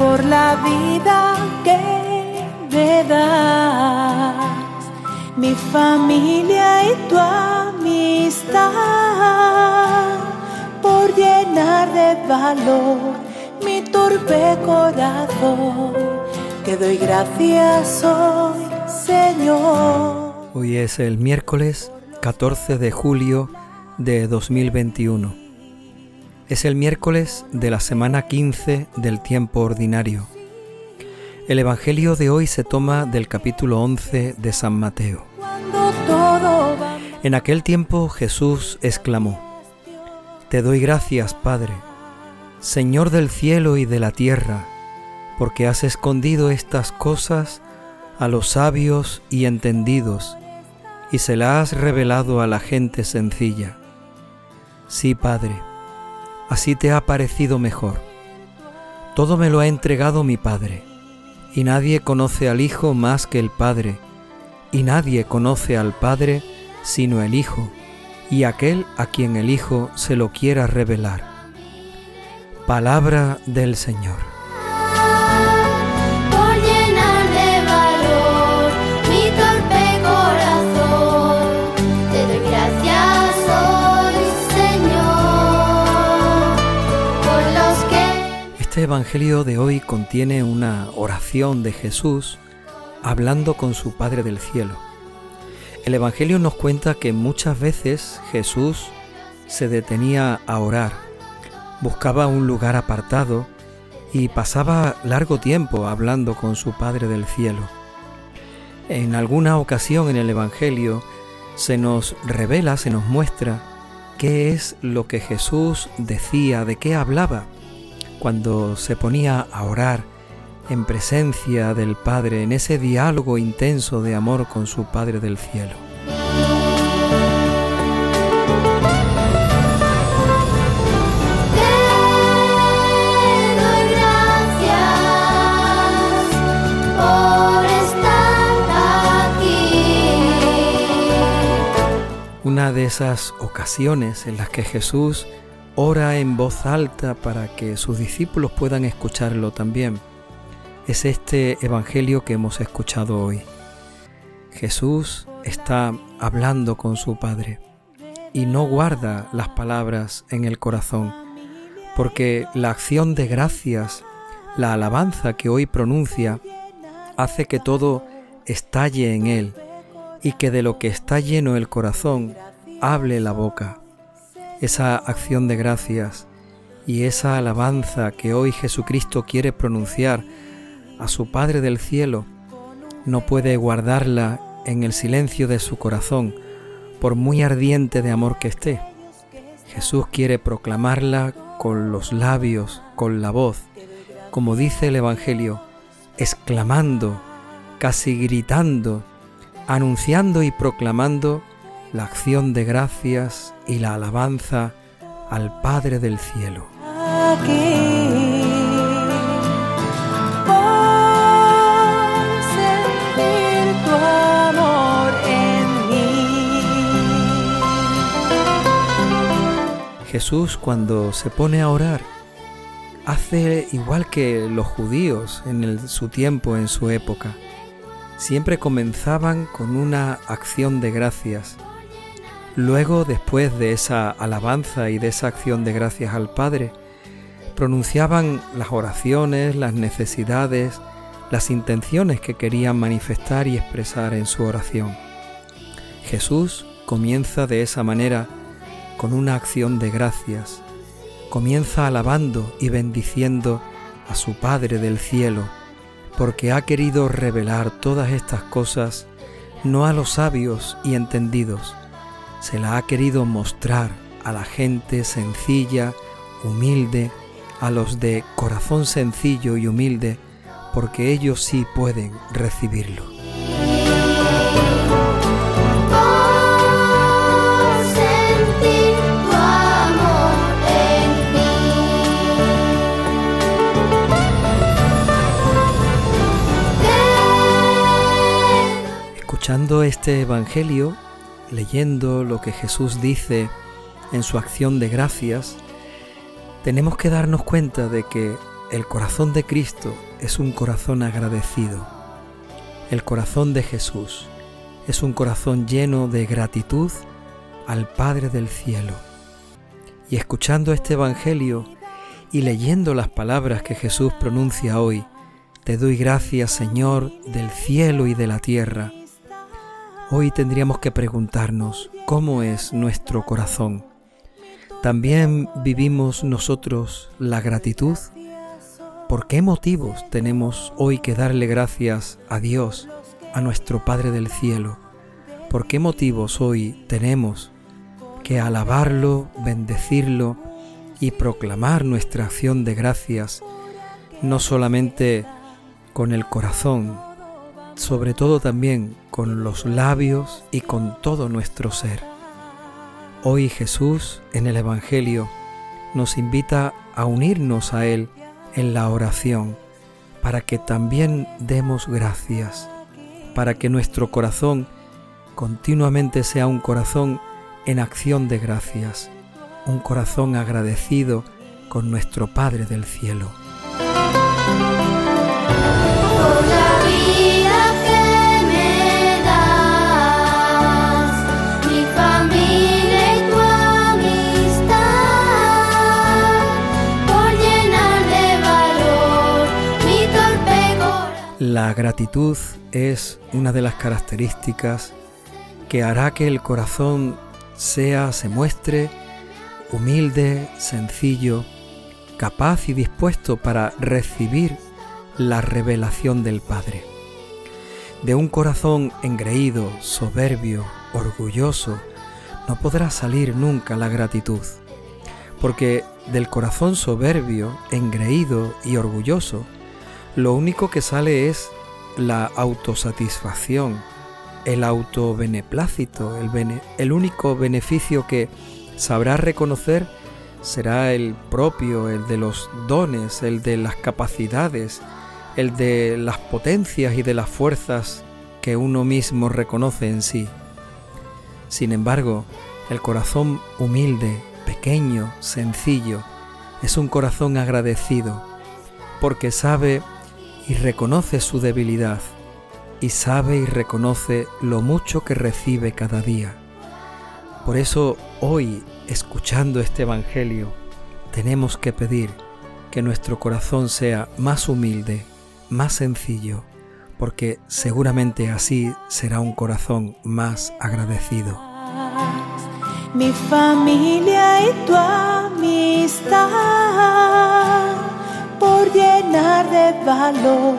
por la vida que me das, mi familia y tu amistad, por llenar de valor mi torpe corazón. Te doy gracias hoy, Señor. Hoy es el miércoles 14 de julio de 2021. Es el miércoles de la semana 15 del tiempo ordinario. El Evangelio de hoy se toma del capítulo 11 de San Mateo. En aquel tiempo Jesús exclamó, Te doy gracias, Padre, Señor del cielo y de la tierra, porque has escondido estas cosas a los sabios y entendidos, y se las has revelado a la gente sencilla. Sí, Padre, así te ha parecido mejor. Todo me lo ha entregado mi Padre, y nadie conoce al Hijo más que el Padre, y nadie conoce al Padre sino el Hijo, y aquel a quien el Hijo se lo quiera revelar. Palabra del Señor. Este Evangelio de hoy contiene una oración de Jesús hablando con su Padre del Cielo. El Evangelio nos cuenta que muchas veces Jesús se detenía a orar, buscaba un lugar apartado y pasaba largo tiempo hablando con su Padre del Cielo. En alguna ocasión en el Evangelio se nos revela, se nos muestra qué es lo que Jesús decía, de qué hablaba cuando se ponía a orar en presencia del Padre, en ese diálogo intenso de amor con su Padre del cielo. Una de esas ocasiones en las que Jesús ora en voz alta para que sus discípulos puedan escucharlo también. Es este Evangelio que hemos escuchado hoy. Jesús está hablando con su Padre y no guarda las palabras en el corazón, porque la acción de gracias, la alabanza que hoy pronuncia, hace que todo estalle en él y que de lo que está lleno el corazón hable la boca esa acción de gracias y esa alabanza que hoy Jesucristo quiere pronunciar a su Padre del cielo, no puede guardarla en el silencio de su corazón, por muy ardiente de amor que esté. Jesús quiere proclamarla con los labios, con la voz, como dice el Evangelio, exclamando, casi gritando, anunciando y proclamando la acción de gracias y la alabanza al Padre del Cielo. Jesús cuando se pone a orar hace igual que los judíos en su tiempo, en su época. Siempre comenzaban con una acción de gracias Luego, después de esa alabanza y de esa acción de gracias al Padre, pronunciaban las oraciones, las necesidades, las intenciones que querían manifestar y expresar en su oración. Jesús comienza de esa manera con una acción de gracias, comienza alabando y bendiciendo a su Padre del cielo, porque ha querido revelar todas estas cosas no a los sabios y entendidos, se la ha querido mostrar a la gente sencilla, humilde, a los de corazón sencillo y humilde, porque ellos sí pueden recibirlo. Escuchando este Evangelio, leyendo lo que Jesús dice en su acción de gracias, tenemos que darnos cuenta de que el corazón de Cristo es un corazón agradecido. El corazón de Jesús es un corazón lleno de gratitud al Padre del cielo. Y escuchando este Evangelio y leyendo las palabras que Jesús pronuncia hoy, te doy gracias Señor del cielo y de la tierra. Hoy tendríamos que preguntarnos cómo es nuestro corazón. ¿También vivimos nosotros la gratitud? ¿Por qué motivos tenemos hoy que darle gracias a Dios, a nuestro Padre del cielo? ¿Por qué motivos hoy tenemos que alabarlo, bendecirlo y proclamar nuestra acción de gracias, no solamente con el corazón, sobre todo también con los labios y con todo nuestro ser. Hoy Jesús en el Evangelio nos invita a unirnos a Él en la oración para que también demos gracias, para que nuestro corazón continuamente sea un corazón en acción de gracias, un corazón agradecido con nuestro Padre del cielo. Gratitud es una de las características que hará que el corazón sea, se muestre humilde, sencillo, capaz y dispuesto para recibir la revelación del Padre. De un corazón engreído, soberbio, orgulloso, no podrá salir nunca la gratitud, porque del corazón soberbio, engreído y orgulloso, lo único que sale es la autosatisfacción, el autobeneplácito, el, el único beneficio que sabrá reconocer será el propio, el de los dones, el de las capacidades, el de las potencias y de las fuerzas que uno mismo reconoce en sí. Sin embargo, el corazón humilde, pequeño, sencillo, es un corazón agradecido, porque sabe y reconoce su debilidad y sabe y reconoce lo mucho que recibe cada día. Por eso hoy, escuchando este Evangelio, tenemos que pedir que nuestro corazón sea más humilde, más sencillo, porque seguramente así será un corazón más agradecido. Mi familia y tu amistad por llenar de valor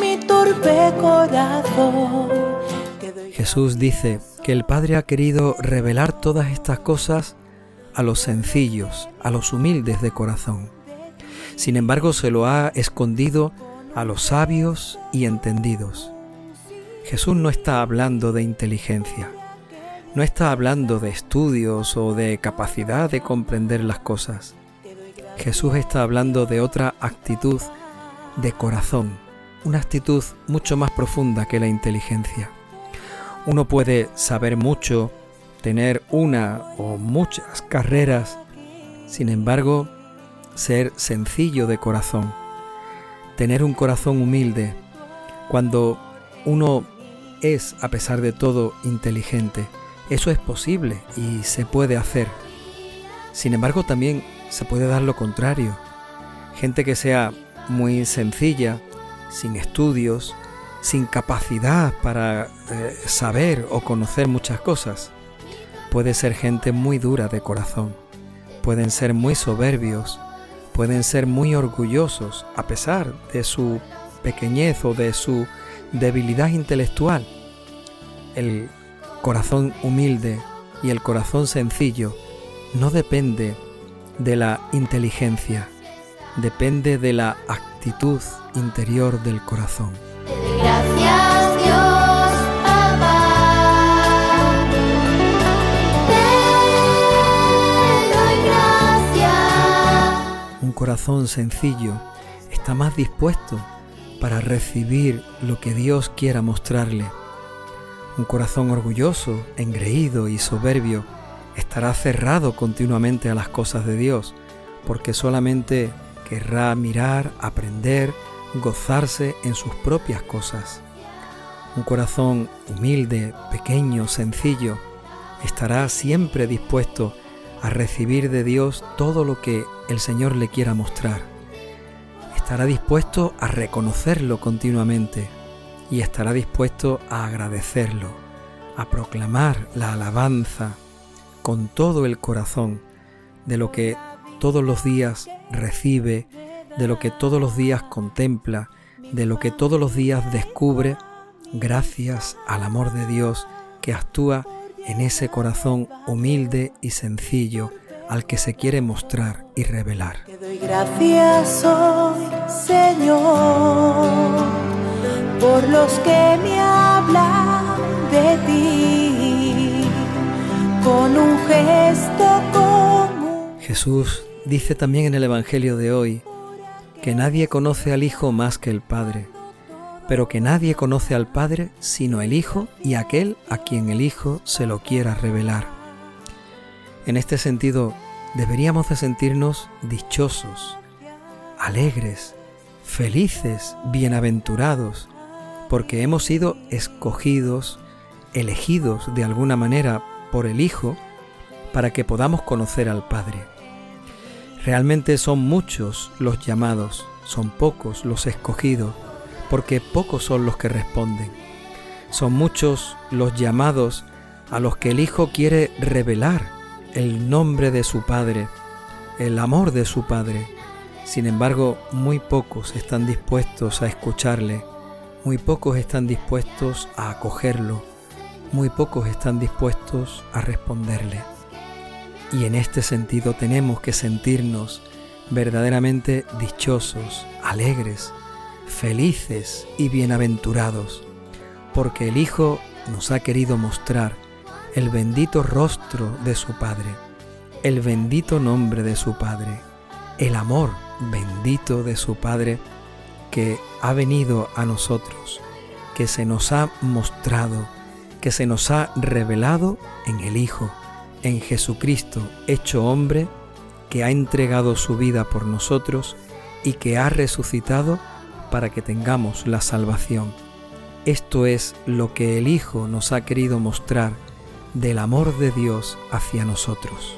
mi torpe corazón. Jesús dice que el Padre ha querido revelar todas estas cosas a los sencillos, a los humildes de corazón. Sin embargo, se lo ha escondido a los sabios y entendidos. Jesús no está hablando de inteligencia, no está hablando de estudios o de capacidad de comprender las cosas. Jesús está hablando de otra actitud de corazón, una actitud mucho más profunda que la inteligencia. Uno puede saber mucho, tener una o muchas carreras, sin embargo, ser sencillo de corazón, tener un corazón humilde, cuando uno es, a pesar de todo, inteligente. Eso es posible y se puede hacer. Sin embargo, también se puede dar lo contrario. Gente que sea muy sencilla, sin estudios, sin capacidad para eh, saber o conocer muchas cosas. Puede ser gente muy dura de corazón. Pueden ser muy soberbios. Pueden ser muy orgullosos a pesar de su pequeñez o de su debilidad intelectual. El corazón humilde y el corazón sencillo no depende de la inteligencia, depende de la actitud interior del corazón. Gracias Dios, gracias. Un corazón sencillo está más dispuesto para recibir lo que Dios quiera mostrarle. Un corazón orgulloso, engreído y soberbio estará cerrado continuamente a las cosas de Dios, porque solamente querrá mirar, aprender, gozarse en sus propias cosas. Un corazón humilde, pequeño, sencillo, estará siempre dispuesto a recibir de Dios todo lo que el Señor le quiera mostrar. Estará dispuesto a reconocerlo continuamente y estará dispuesto a agradecerlo, a proclamar la alabanza con todo el corazón de lo que todos los días recibe, de lo que todos los días contempla, de lo que todos los días descubre, gracias al amor de Dios que actúa en ese corazón humilde y sencillo al que se quiere mostrar y revelar. Te doy gracias hoy, Señor, por los que me hablan Jesús dice también en el Evangelio de hoy que nadie conoce al Hijo más que el Padre pero que nadie conoce al Padre sino el Hijo y aquel a quien el Hijo se lo quiera revelar. En este sentido, deberíamos de sentirnos dichosos, alegres, felices, bienaventurados, porque hemos sido escogidos, elegidos de alguna manera por el Hijo, para que podamos conocer al Padre. Realmente son muchos los llamados, son pocos los escogidos, porque pocos son los que responden. Son muchos los llamados a los que el Hijo quiere revelar el nombre de su Padre, el amor de su Padre. Sin embargo, muy pocos están dispuestos a escucharle, muy pocos están dispuestos a acogerlo, muy pocos están dispuestos a responderle. Y en este sentido tenemos que sentirnos verdaderamente dichosos, alegres, felices y bienaventurados, porque el Hijo nos ha querido mostrar el bendito rostro de su Padre, el bendito nombre de su Padre, el amor bendito de su Padre que ha venido a nosotros, que se nos ha mostrado, que se nos ha revelado en el Hijo, en Jesucristo hecho hombre, que ha entregado su vida por nosotros y que ha resucitado para que tengamos la salvación. Esto es lo que el Hijo nos ha querido mostrar del amor de Dios hacia nosotros.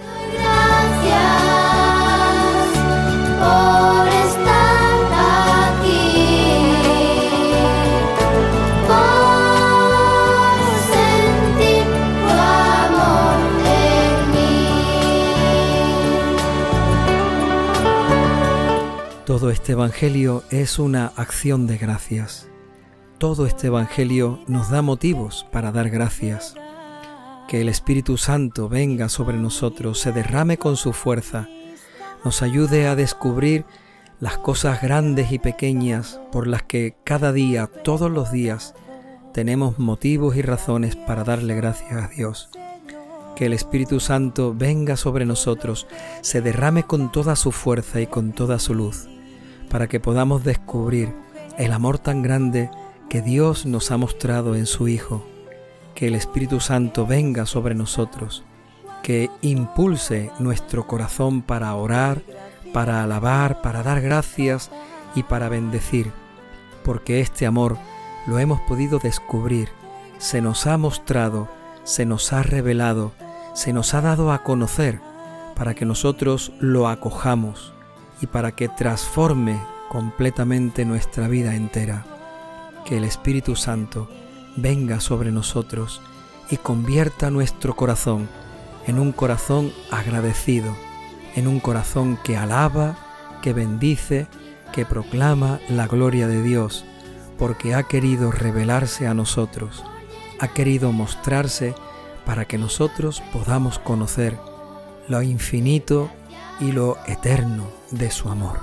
Todo este Evangelio es una acción de gracias. Todo este Evangelio nos da motivos para dar gracias. Que el Espíritu Santo venga sobre nosotros, se derrame con su fuerza, nos ayude a descubrir las cosas grandes y pequeñas por las que cada día, todos los días, tenemos motivos y razones para darle gracias a Dios. Que el Espíritu Santo venga sobre nosotros, se derrame con toda su fuerza y con toda su luz para que podamos descubrir el amor tan grande que Dios nos ha mostrado en su Hijo. Que el Espíritu Santo venga sobre nosotros, que impulse nuestro corazón para orar, para alabar, para dar gracias y para bendecir, porque este amor lo hemos podido descubrir, se nos ha mostrado, se nos ha revelado, se nos ha dado a conocer, para que nosotros lo acojamos y para que transforme completamente nuestra vida entera. Que el Espíritu Santo venga sobre nosotros y convierta nuestro corazón en un corazón agradecido, en un corazón que alaba, que bendice, que proclama la gloria de Dios, porque ha querido revelarse a nosotros, ha querido mostrarse para que nosotros podamos conocer lo infinito y lo eterno de su amor.